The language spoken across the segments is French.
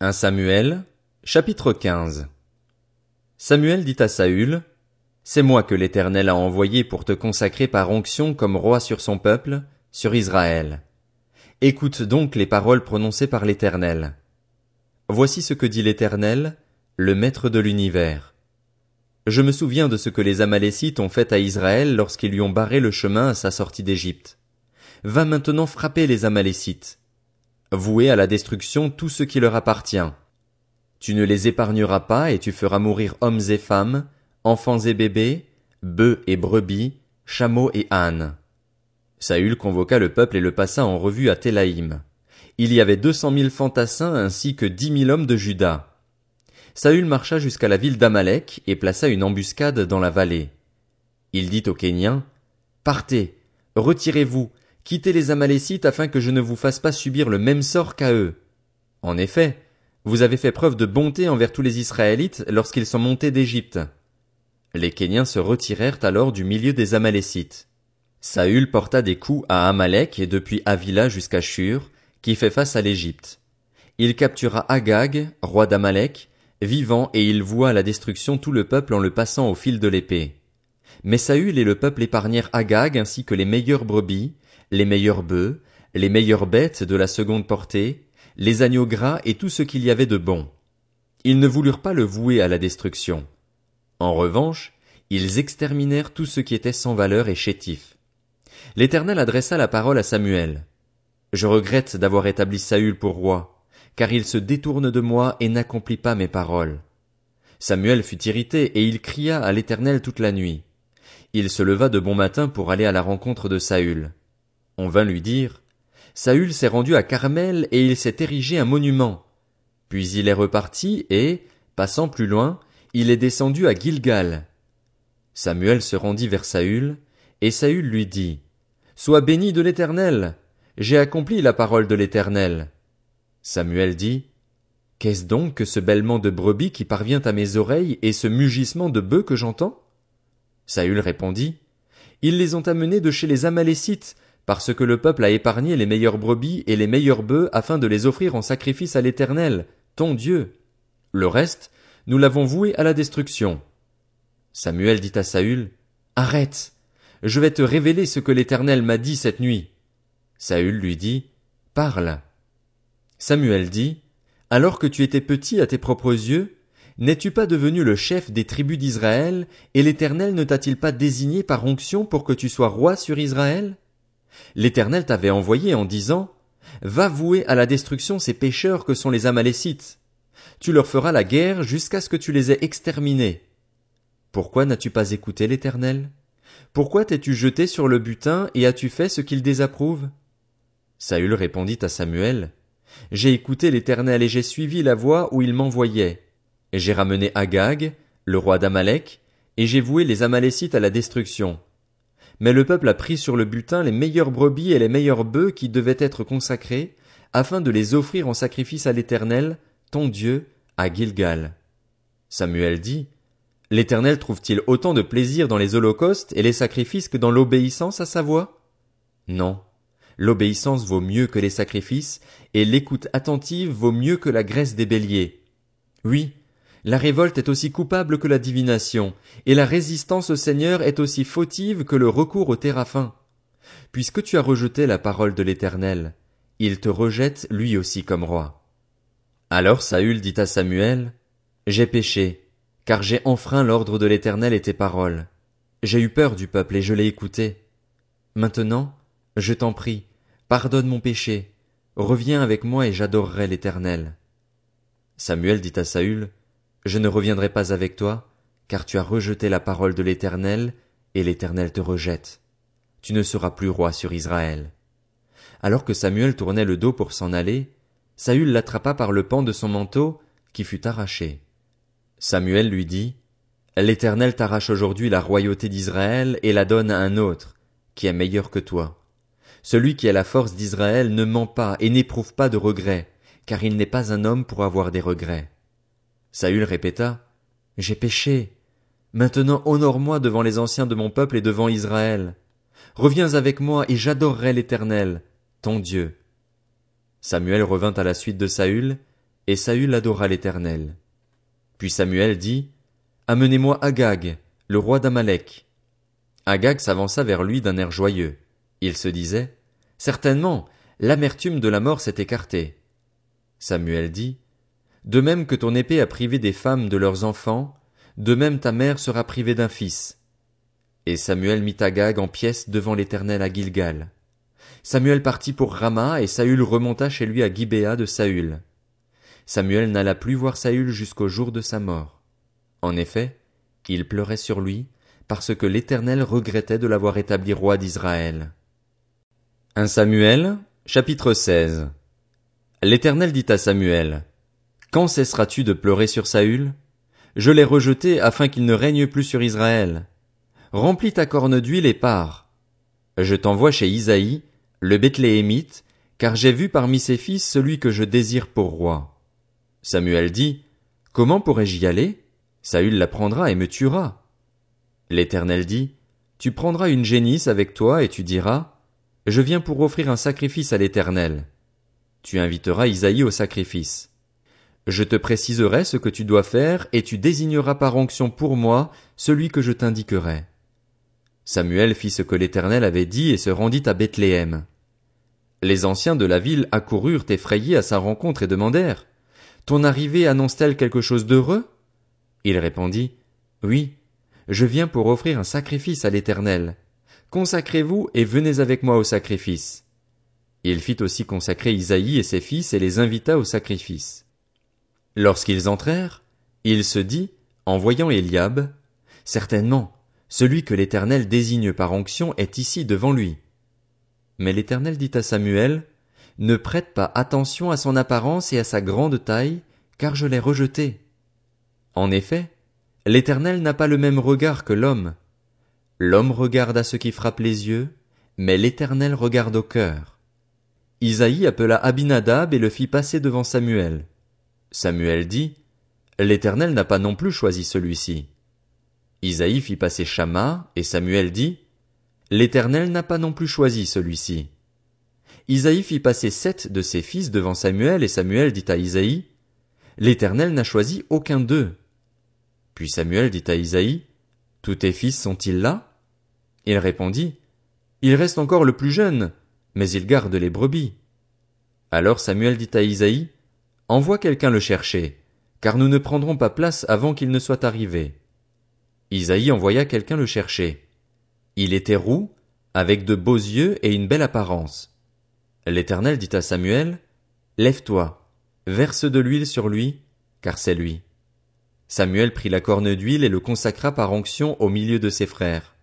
1 Samuel, chapitre 15 Samuel dit à Saül, C'est moi que l'Éternel a envoyé pour te consacrer par onction comme roi sur son peuple, sur Israël. Écoute donc les paroles prononcées par l'Éternel. Voici ce que dit l'Éternel, le Maître de l'univers. Je me souviens de ce que les Amalécites ont fait à Israël lorsqu'ils lui ont barré le chemin à sa sortie d'Égypte. Va maintenant frapper les Amalécites vouer à la destruction tout ce qui leur appartient. Tu ne les épargneras pas et tu feras mourir hommes et femmes, enfants et bébés, bœufs et brebis, chameaux et ânes. Saül convoqua le peuple et le passa en revue à Télaïm. Il y avait deux cent mille fantassins ainsi que dix mille hommes de Juda. Saül marcha jusqu'à la ville d'Amalek et plaça une embuscade dans la vallée. Il dit aux Kéniens, Partez, retirez-vous, Quittez les Amalécites afin que je ne vous fasse pas subir le même sort qu'à eux. En effet, vous avez fait preuve de bonté envers tous les Israélites lorsqu'ils sont montés d'Égypte. Les Kéniens se retirèrent alors du milieu des Amalécites. Saül porta des coups à Amalek et depuis Avila jusqu'à Shur, qui fait face à l'Égypte. Il captura Agag, roi d'Amalek, vivant et il voua la destruction tout le peuple en le passant au fil de l'épée. Mais Saül et le peuple épargnèrent Agag ainsi que les meilleures brebis, les meilleurs bœufs, les meilleures bêtes de la seconde portée, les agneaux gras et tout ce qu'il y avait de bon. Ils ne voulurent pas le vouer à la destruction. En revanche, ils exterminèrent tout ce qui était sans valeur et chétif. L'Éternel adressa la parole à Samuel. Je regrette d'avoir établi Saül pour roi, car il se détourne de moi et n'accomplit pas mes paroles. Samuel fut irrité et il cria à l'Éternel toute la nuit. Il se leva de bon matin pour aller à la rencontre de Saül. On vint lui dire, Saül s'est rendu à Carmel et il s'est érigé un monument. Puis il est reparti et, passant plus loin, il est descendu à Gilgal. Samuel se rendit vers Saül, et Saül lui dit, Sois béni de l'Éternel. J'ai accompli la parole de l'Éternel. Samuel dit, Qu'est-ce donc que ce bêlement de brebis qui parvient à mes oreilles et ce mugissement de bœufs que j'entends? Saül répondit, Ils les ont amenés de chez les Amalécites, parce que le peuple a épargné les meilleures brebis et les meilleurs bœufs afin de les offrir en sacrifice à l'Éternel, ton Dieu. Le reste, nous l'avons voué à la destruction. Samuel dit à Saül, Arrête, je vais te révéler ce que l'Éternel m'a dit cette nuit. Saül lui dit, Parle. Samuel dit, Alors que tu étais petit à tes propres yeux, n'es-tu pas devenu le chef des tribus d'Israël, et l'Éternel ne t'a-t-il pas désigné par onction pour que tu sois roi sur Israël? L'Éternel t'avait envoyé en disant, Va vouer à la destruction ces pécheurs que sont les Amalécites. Tu leur feras la guerre jusqu'à ce que tu les aies exterminés. Pourquoi n'as-tu pas écouté l'Éternel? Pourquoi t'es-tu jeté sur le butin et as-tu fait ce qu'il désapprouve? Saül répondit à Samuel, J'ai écouté l'Éternel et j'ai suivi la voie où il m'envoyait. J'ai ramené Agag, le roi d'Amalek, et j'ai voué les Amalécites à la destruction. Mais le peuple a pris sur le butin les meilleures brebis et les meilleurs bœufs qui devaient être consacrés, afin de les offrir en sacrifice à l'Éternel, ton Dieu, à Gilgal. Samuel dit, L'Éternel trouve-t-il autant de plaisir dans les holocaustes et les sacrifices que dans l'obéissance à sa voix? Non. L'obéissance vaut mieux que les sacrifices, et l'écoute attentive vaut mieux que la graisse des béliers. Oui, la révolte est aussi coupable que la divination, et la résistance au Seigneur est aussi fautive que le recours au théraphin. Puisque tu as rejeté la parole de l'Éternel, il te rejette lui aussi comme roi. Alors Saül dit à Samuel, J'ai péché, car j'ai enfreint l'ordre de l'Éternel et tes paroles. J'ai eu peur du peuple et je l'ai écouté. Maintenant, je t'en prie, pardonne mon péché, reviens avec moi et j'adorerai l'Éternel. Samuel dit à Saül, je ne reviendrai pas avec toi, car tu as rejeté la parole de l'Éternel, et l'Éternel te rejette. Tu ne seras plus roi sur Israël. Alors que Samuel tournait le dos pour s'en aller, Saül l'attrapa par le pan de son manteau, qui fut arraché. Samuel lui dit, L'Éternel t'arrache aujourd'hui la royauté d'Israël et la donne à un autre, qui est meilleur que toi. Celui qui a la force d'Israël ne ment pas et n'éprouve pas de regrets, car il n'est pas un homme pour avoir des regrets. Saül répéta, J'ai péché. Maintenant honore-moi devant les anciens de mon peuple et devant Israël. Reviens avec moi et j'adorerai l'Éternel, ton Dieu. Samuel revint à la suite de Saül, et Saül adora l'Éternel. Puis Samuel dit, Amenez-moi Agag, le roi d'Amalek. Agag s'avança vers lui d'un air joyeux. Il se disait, Certainement, l'amertume de la mort s'est écartée. Samuel dit, De même que ton épée a privé des femmes de leurs enfants, de même ta mère sera privée d'un fils. Et Samuel mit Agag en pièces devant l'Éternel à Gilgal. Samuel partit pour Rama et Saül remonta chez lui à Gibéa de Saül. Samuel n'alla plus voir Saül jusqu'au jour de sa mort. En effet, il pleurait sur lui, parce que l'Éternel regrettait de l'avoir établi roi d'Israël. 1 Samuel, chapitre 16 L'Éternel dit à Samuel, Quand cesseras-tu de pleurer sur Saül? Je l'ai rejeté afin qu'il ne règne plus sur Israël. Remplis ta corne d'huile et pars. Je t'envoie chez Isaïe, le Bethléemite, car j'ai vu parmi ses fils celui que je désire pour roi. Samuel dit, Comment pourrais-je y aller? Saül la prendra et me tuera. L'Éternel dit, Tu prendras une génisse avec toi et tu diras, je viens pour offrir un sacrifice à l'Éternel. Tu inviteras Isaïe au sacrifice. Je te préciserai ce que tu dois faire, et tu désigneras par onction pour moi celui que je t'indiquerai. Samuel fit ce que l'Éternel avait dit et se rendit à Bethléem. Les anciens de la ville accoururent effrayés à sa rencontre et demandèrent. Ton arrivée annonce-t-elle quelque chose d'heureux? Il répondit. Oui, je viens pour offrir un sacrifice à l'Éternel. Consacrez-vous et venez avec moi au sacrifice. Il fit aussi consacrer Isaïe et ses fils et les invita au sacrifice. Lorsqu'ils entrèrent, il se dit, en voyant Eliab, Certainement, celui que l'Éternel désigne par onction est ici devant lui. Mais l'Éternel dit à Samuel, Ne prête pas attention à son apparence et à sa grande taille, car je l'ai rejeté. En effet, l'Éternel n'a pas le même regard que l'homme, L'homme regarde à ce qui frappe les yeux, mais l'Éternel regarde au cœur. Isaïe appela Abinadab et le fit passer devant Samuel. Samuel dit, L'Éternel n'a pas non plus choisi celui-ci. Isaïe fit passer Shama, et Samuel dit, L'Éternel n'a pas non plus choisi celui-ci. Isaïe fit passer sept de ses fils devant Samuel, et Samuel dit à Isaïe, L'Éternel n'a choisi aucun d'eux. Puis Samuel dit à Isaïe, tous tes fils sont-ils là? Il répondit, Il reste encore le plus jeune, mais il garde les brebis. Alors Samuel dit à Isaïe, Envoie quelqu'un le chercher, car nous ne prendrons pas place avant qu'il ne soit arrivé. Isaïe envoya quelqu'un le chercher. Il était roux, avec de beaux yeux et une belle apparence. L'Éternel dit à Samuel, Lève-toi, verse de l'huile sur lui, car c'est lui. Samuel prit la corne d'huile et le consacra par onction au milieu de ses frères.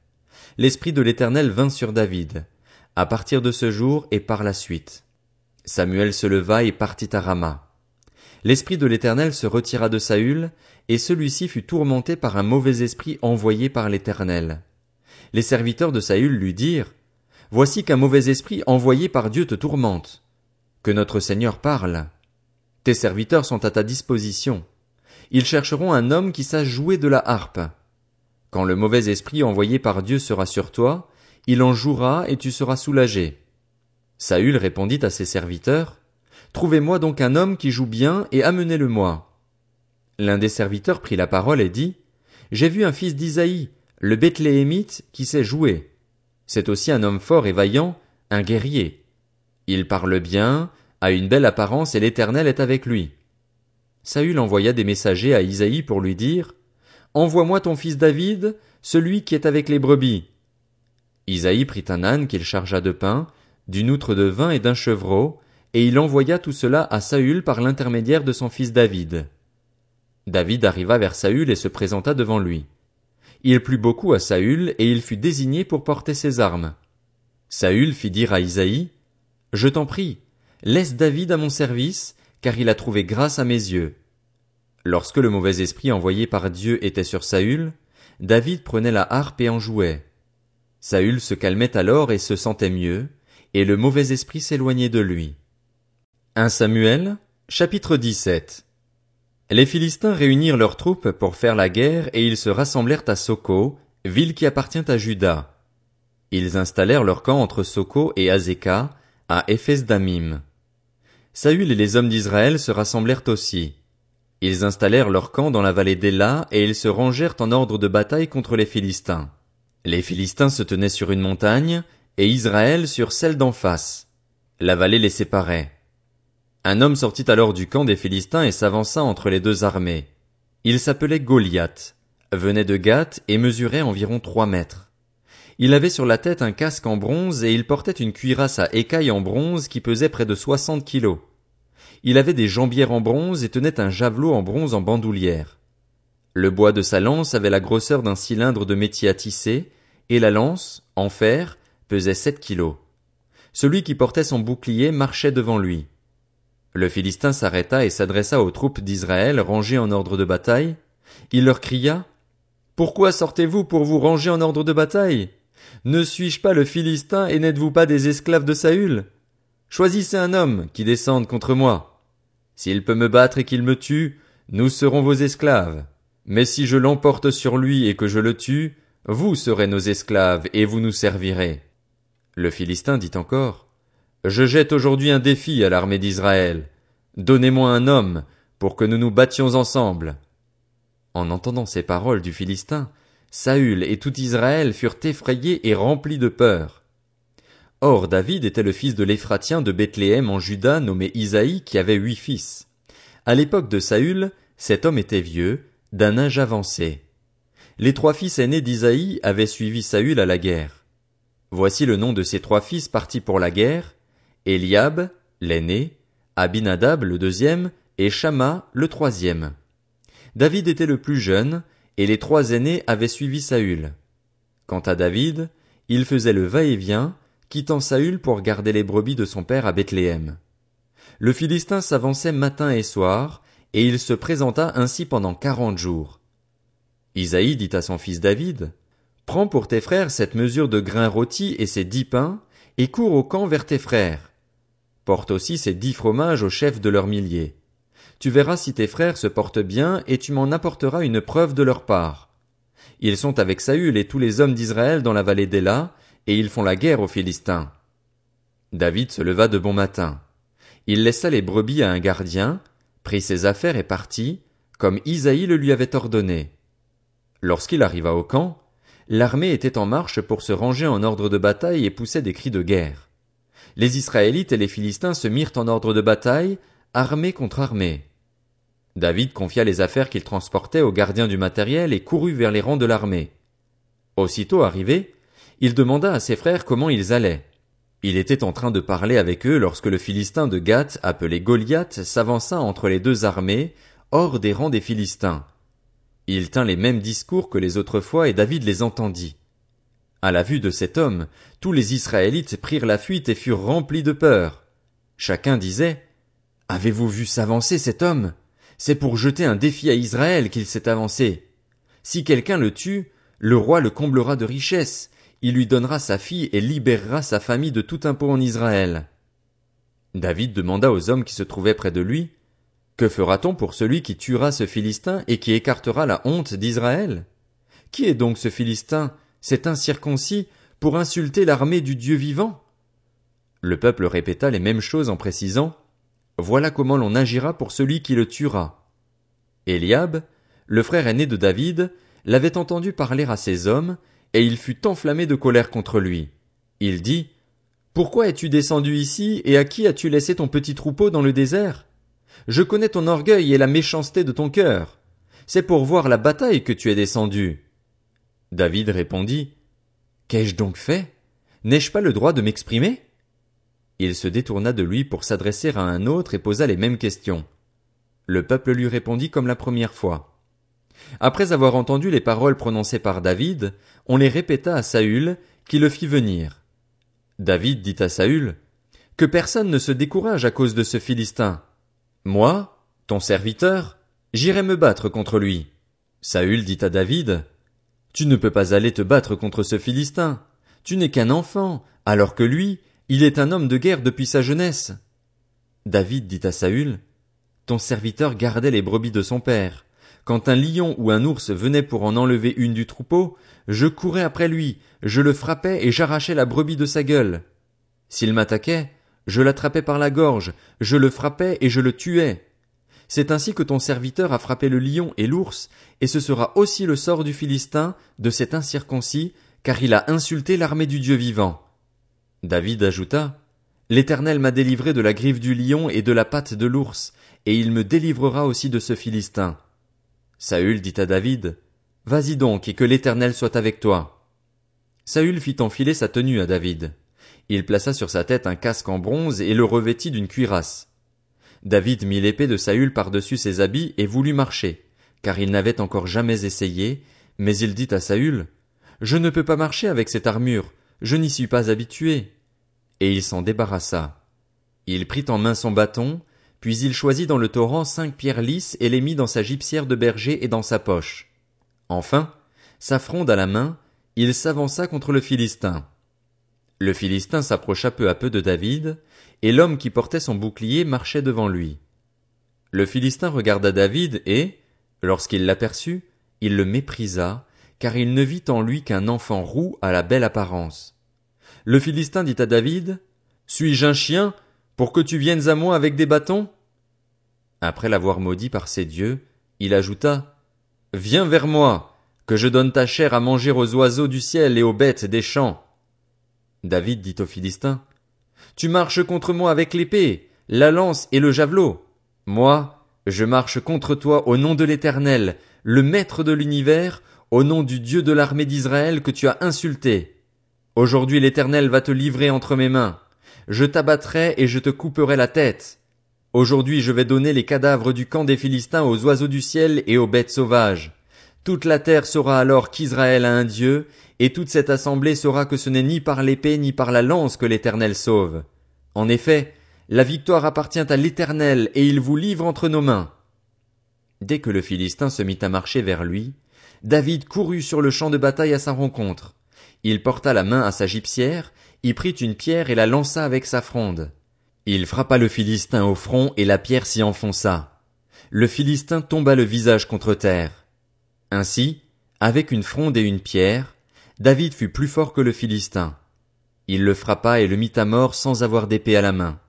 L'Esprit de l'Éternel vint sur David, à partir de ce jour et par la suite. Samuel se leva et partit à Rama. L'Esprit de l'Éternel se retira de Saül, et celui-ci fut tourmenté par un mauvais esprit envoyé par l'Éternel. Les serviteurs de Saül lui dirent, Voici qu'un mauvais esprit envoyé par Dieu te tourmente. Que notre Seigneur parle. Tes serviteurs sont à ta disposition. Ils chercheront un homme qui sache jouer de la harpe. Quand le mauvais esprit envoyé par Dieu sera sur toi, il en jouera et tu seras soulagé. Saül répondit à ses serviteurs, Trouvez-moi donc un homme qui joue bien et amenez-le-moi. L'un des serviteurs prit la parole et dit, J'ai vu un fils d'Isaïe, le Bethléemite, qui sait jouer. C'est aussi un homme fort et vaillant, un guerrier. Il parle bien, a une belle apparence et l'Éternel est avec lui. Saül envoya des messagers à Isaïe pour lui dire, Envoie-moi ton fils David, celui qui est avec les brebis. Isaïe prit un âne qu'il chargea de pain, d'une outre de vin et d'un chevreau, et il envoya tout cela à Saül par l'intermédiaire de son fils David. David arriva vers Saül et se présenta devant lui. Il plut beaucoup à Saül, et il fut désigné pour porter ses armes. Saül fit dire à Isaïe, Je t'en prie, laisse David à mon service, car il a trouvé grâce à mes yeux. Lorsque le mauvais esprit envoyé par Dieu était sur Saül, David prenait la harpe et en jouait. Saül se calmait alors et se sentait mieux, et le mauvais esprit s'éloignait de lui. 1 Samuel, chapitre 17 Les Philistins réunirent leurs troupes pour faire la guerre et ils se rassemblèrent à Soko, ville qui appartient à Juda. Ils installèrent leur camp entre Soko et Azeka, à Éphes d'Amim. Saül et les hommes d'Israël se rassemblèrent aussi. Ils installèrent leur camp dans la vallée d'Ela et ils se rangèrent en ordre de bataille contre les Philistins. Les Philistins se tenaient sur une montagne et Israël sur celle d'en face. La vallée les séparait. Un homme sortit alors du camp des Philistins et s'avança entre les deux armées. Il s'appelait Goliath, venait de Gath et mesurait environ trois mètres. Il avait sur la tête un casque en bronze et il portait une cuirasse à écailles en bronze qui pesait près de soixante kilos. Il avait des jambières en bronze et tenait un javelot en bronze en bandoulière. Le bois de sa lance avait la grosseur d'un cylindre de métier à tisser, et la lance, en fer, pesait sept kilos. Celui qui portait son bouclier marchait devant lui. Le Philistin s'arrêta et s'adressa aux troupes d'Israël rangées en ordre de bataille. Il leur cria, Pourquoi sortez-vous pour vous ranger en ordre de bataille? Ne suis-je pas le Philistin et n'êtes-vous pas des esclaves de Saül? Choisissez un homme qui descende contre moi. S'il peut me battre et qu'il me tue, nous serons vos esclaves. Mais si je l'emporte sur lui et que je le tue, vous serez nos esclaves et vous nous servirez. Le Philistin dit encore, Je jette aujourd'hui un défi à l'armée d'Israël. Donnez-moi un homme, pour que nous nous battions ensemble. En entendant ces paroles du Philistin, Saül et tout Israël furent effrayés et remplis de peur. Or David était le fils de l'Éphratien de Bethléem en Juda nommé Isaïe qui avait huit fils. À l'époque de Saül, cet homme était vieux, d'un âge avancé. Les trois fils aînés d'Isaïe avaient suivi Saül à la guerre. Voici le nom de ces trois fils partis pour la guerre, Eliab, l'aîné, Abinadab le deuxième, et Shama le troisième. David était le plus jeune, et les trois aînés avaient suivi Saül. Quant à David, il faisait le va-et-vient, quittant Saül pour garder les brebis de son père à Bethléem. Le Philistin s'avançait matin et soir, et il se présenta ainsi pendant quarante jours. Isaïe dit à son fils David, Prends pour tes frères cette mesure de grains rôtis et ces dix pains, et cours au camp vers tes frères. Porte aussi ces dix fromages au chef de leurs milliers. Tu verras si tes frères se portent bien, et tu m'en apporteras une preuve de leur part. Ils sont avec Saül et tous les hommes d'Israël dans la vallée d'Ela, et ils font la guerre aux Philistins. David se leva de bon matin. Il laissa les brebis à un gardien, prit ses affaires et partit, comme Isaïe le lui avait ordonné. Lorsqu'il arriva au camp, l'armée était en marche pour se ranger en ordre de bataille et poussait des cris de guerre. Les Israélites et les Philistins se mirent en ordre de bataille, armée contre armée. David confia les affaires qu'il transportait au gardien du matériel et courut vers les rangs de l'armée. Aussitôt arrivé, il demanda à ses frères comment ils allaient. Il était en train de parler avec eux lorsque le Philistin de Gath, appelé Goliath, s'avança entre les deux armées, hors des rangs des Philistins. Il tint les mêmes discours que les autres fois et David les entendit. À la vue de cet homme, tous les Israélites prirent la fuite et furent remplis de peur. Chacun disait, Avez-vous vu s'avancer cet homme? C'est pour jeter un défi à Israël qu'il s'est avancé. Si quelqu'un le tue, le roi le comblera de richesses, il lui donnera sa fille et libérera sa famille de tout impôt en Israël. David demanda aux hommes qui se trouvaient près de lui, Que fera-t-on pour celui qui tuera ce Philistin et qui écartera la honte d'Israël? Qui est donc ce Philistin, cet incirconcis, pour insulter l'armée du Dieu vivant? Le peuple répéta les mêmes choses en précisant, Voilà comment l'on agira pour celui qui le tuera. Eliab, le frère aîné de David, l'avait entendu parler à ses hommes, et il fut enflammé de colère contre lui. Il dit, Pourquoi es-tu descendu ici, et à qui as-tu laissé ton petit troupeau dans le désert? Je connais ton orgueil et la méchanceté de ton cœur. C'est pour voir la bataille que tu es descendu. David répondit, Qu'ai-je donc fait? N'ai-je pas le droit de m'exprimer? Il se détourna de lui pour s'adresser à un autre et posa les mêmes questions. Le peuple lui répondit comme la première fois. Après avoir entendu les paroles prononcées par David, on les répéta à Saül, qui le fit venir. David dit à Saül, Que personne ne se décourage à cause de ce Philistin. Moi, ton serviteur, j'irai me battre contre lui. Saül dit à David, Tu ne peux pas aller te battre contre ce Philistin. Tu n'es qu'un enfant, alors que lui, il est un homme de guerre depuis sa jeunesse. David dit à Saül, Ton serviteur gardait les brebis de son père. Quand un lion ou un ours venait pour en enlever une du troupeau, je courais après lui, je le frappais et j'arrachais la brebis de sa gueule. S'il m'attaquait, Je l'attrapais par la gorge, je le frappais et je le tuais. C'est ainsi que ton serviteur a frappé le lion et l'ours, et ce sera aussi le sort du Philistin, de cet incirconcis, car il a insulté l'armée du Dieu vivant. David ajouta, L'Éternel m'a délivré de la griffe du lion et de la patte de l'ours, et il me délivrera aussi de ce Philistin. Saül dit à David, Vas-y donc, et que l'Éternel soit avec toi. Saül fit enfiler sa tenue à David. Il plaça sur sa tête un casque en bronze et le revêtit d'une cuirasse. David mit l'épée de Saül par-dessus ses habits et voulut marcher, car il n'avait encore jamais essayé, mais il dit à Saül, Je ne peux pas marcher avec cette armure, je n'y suis pas habitué. Et il s'en débarrassa. Il prit en main son bâton, puis il choisit dans le torrent cinq pierres lisses et les mit dans sa gypsière de berger et dans sa poche. Enfin, sa fronde à la main, il s'avança contre le Philistin. Le Philistin s'approcha peu à peu de David, et l'homme qui portait son bouclier marchait devant lui. Le Philistin regarda David et, lorsqu'il l'aperçut, il le méprisa, car il ne vit en lui qu'un enfant roux à la belle apparence. Le Philistin dit à David, Suis-je un chien, pour que tu viennes à moi avec des bâtons? Après l'avoir maudit par ses dieux, il ajouta, Viens vers moi, que je donne ta chair à manger aux oiseaux du ciel et aux bêtes des champs. David dit au Philistin, Tu marches contre moi avec l'épée, la lance et le javelot. Moi, je marche contre toi au nom de l'Éternel, le Maître de l'univers, au nom du Dieu de l'armée d'Israël que tu as insulté. Aujourd'hui l'Éternel va te livrer entre mes mains. Je t'abattrai et je te couperai la tête. Aujourd'hui je vais donner les cadavres du camp des Philistins aux oiseaux du ciel et aux bêtes sauvages. Toute la terre saura alors qu'Israël a un Dieu, et toute cette assemblée saura que ce n'est ni par l'épée ni par la lance que l'Éternel sauve. En effet, la victoire appartient à l'Éternel, et il vous livre entre nos mains. Dès que le Philistin se mit à marcher vers lui, David courut sur le champ de bataille à sa rencontre. Il porta la main à sa gypsière, y prit une pierre et la lança avec sa fronde. Il frappa le Philistin au front et la pierre s'y enfonça. Le Philistin tomba le visage contre terre. Ainsi, avec une fronde et une pierre, David fut plus fort que le Philistin. Il le frappa et le mit à mort sans avoir d'épée à la main.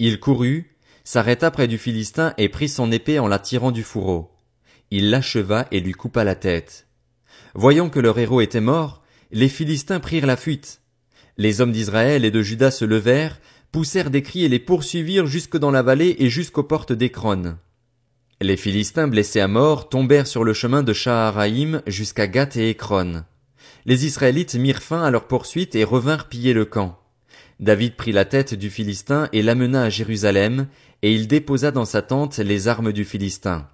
Il courut, s'arrêta près du Philistin et prit son épée en la tirant du fourreau. Il l'acheva et lui coupa la tête. Voyant que leur héros était mort, les Philistins prirent la fuite. Les hommes d'Israël et de Juda se levèrent, poussèrent des cris et les poursuivirent jusque dans la vallée et jusqu'aux portes d'Écron. Les Philistins blessés à mort tombèrent sur le chemin de Shaharaïm jusqu'à Gath et Ekron. Les Israélites mirent fin à leur poursuite et revinrent piller le camp. David prit la tête du Philistin et l'amena à Jérusalem, et il déposa dans sa tente les armes du Philistin.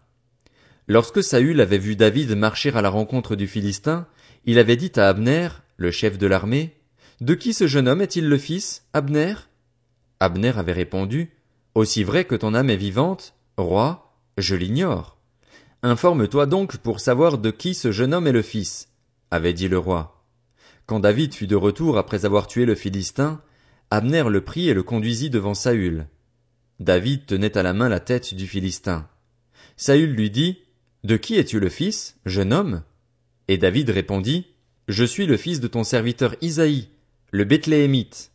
Lorsque Saül avait vu David marcher à la rencontre du Philistin, il avait dit à Abner, le chef de l'armée, De qui ce jeune homme est-il le fils, Abner? Abner avait répondu, Aussi vrai que ton âme est vivante, roi, je l'ignore. Informe-toi donc pour savoir de qui ce jeune homme est le fils, avait dit le roi. Quand David fut de retour après avoir tué le Philistin, Abner le prit et le conduisit devant Saül. David tenait à la main la tête du Philistin. Saül lui dit, De qui es-tu le fils, jeune homme? Et David répondit, Je suis le fils de ton serviteur Isaïe, le Bethléemite.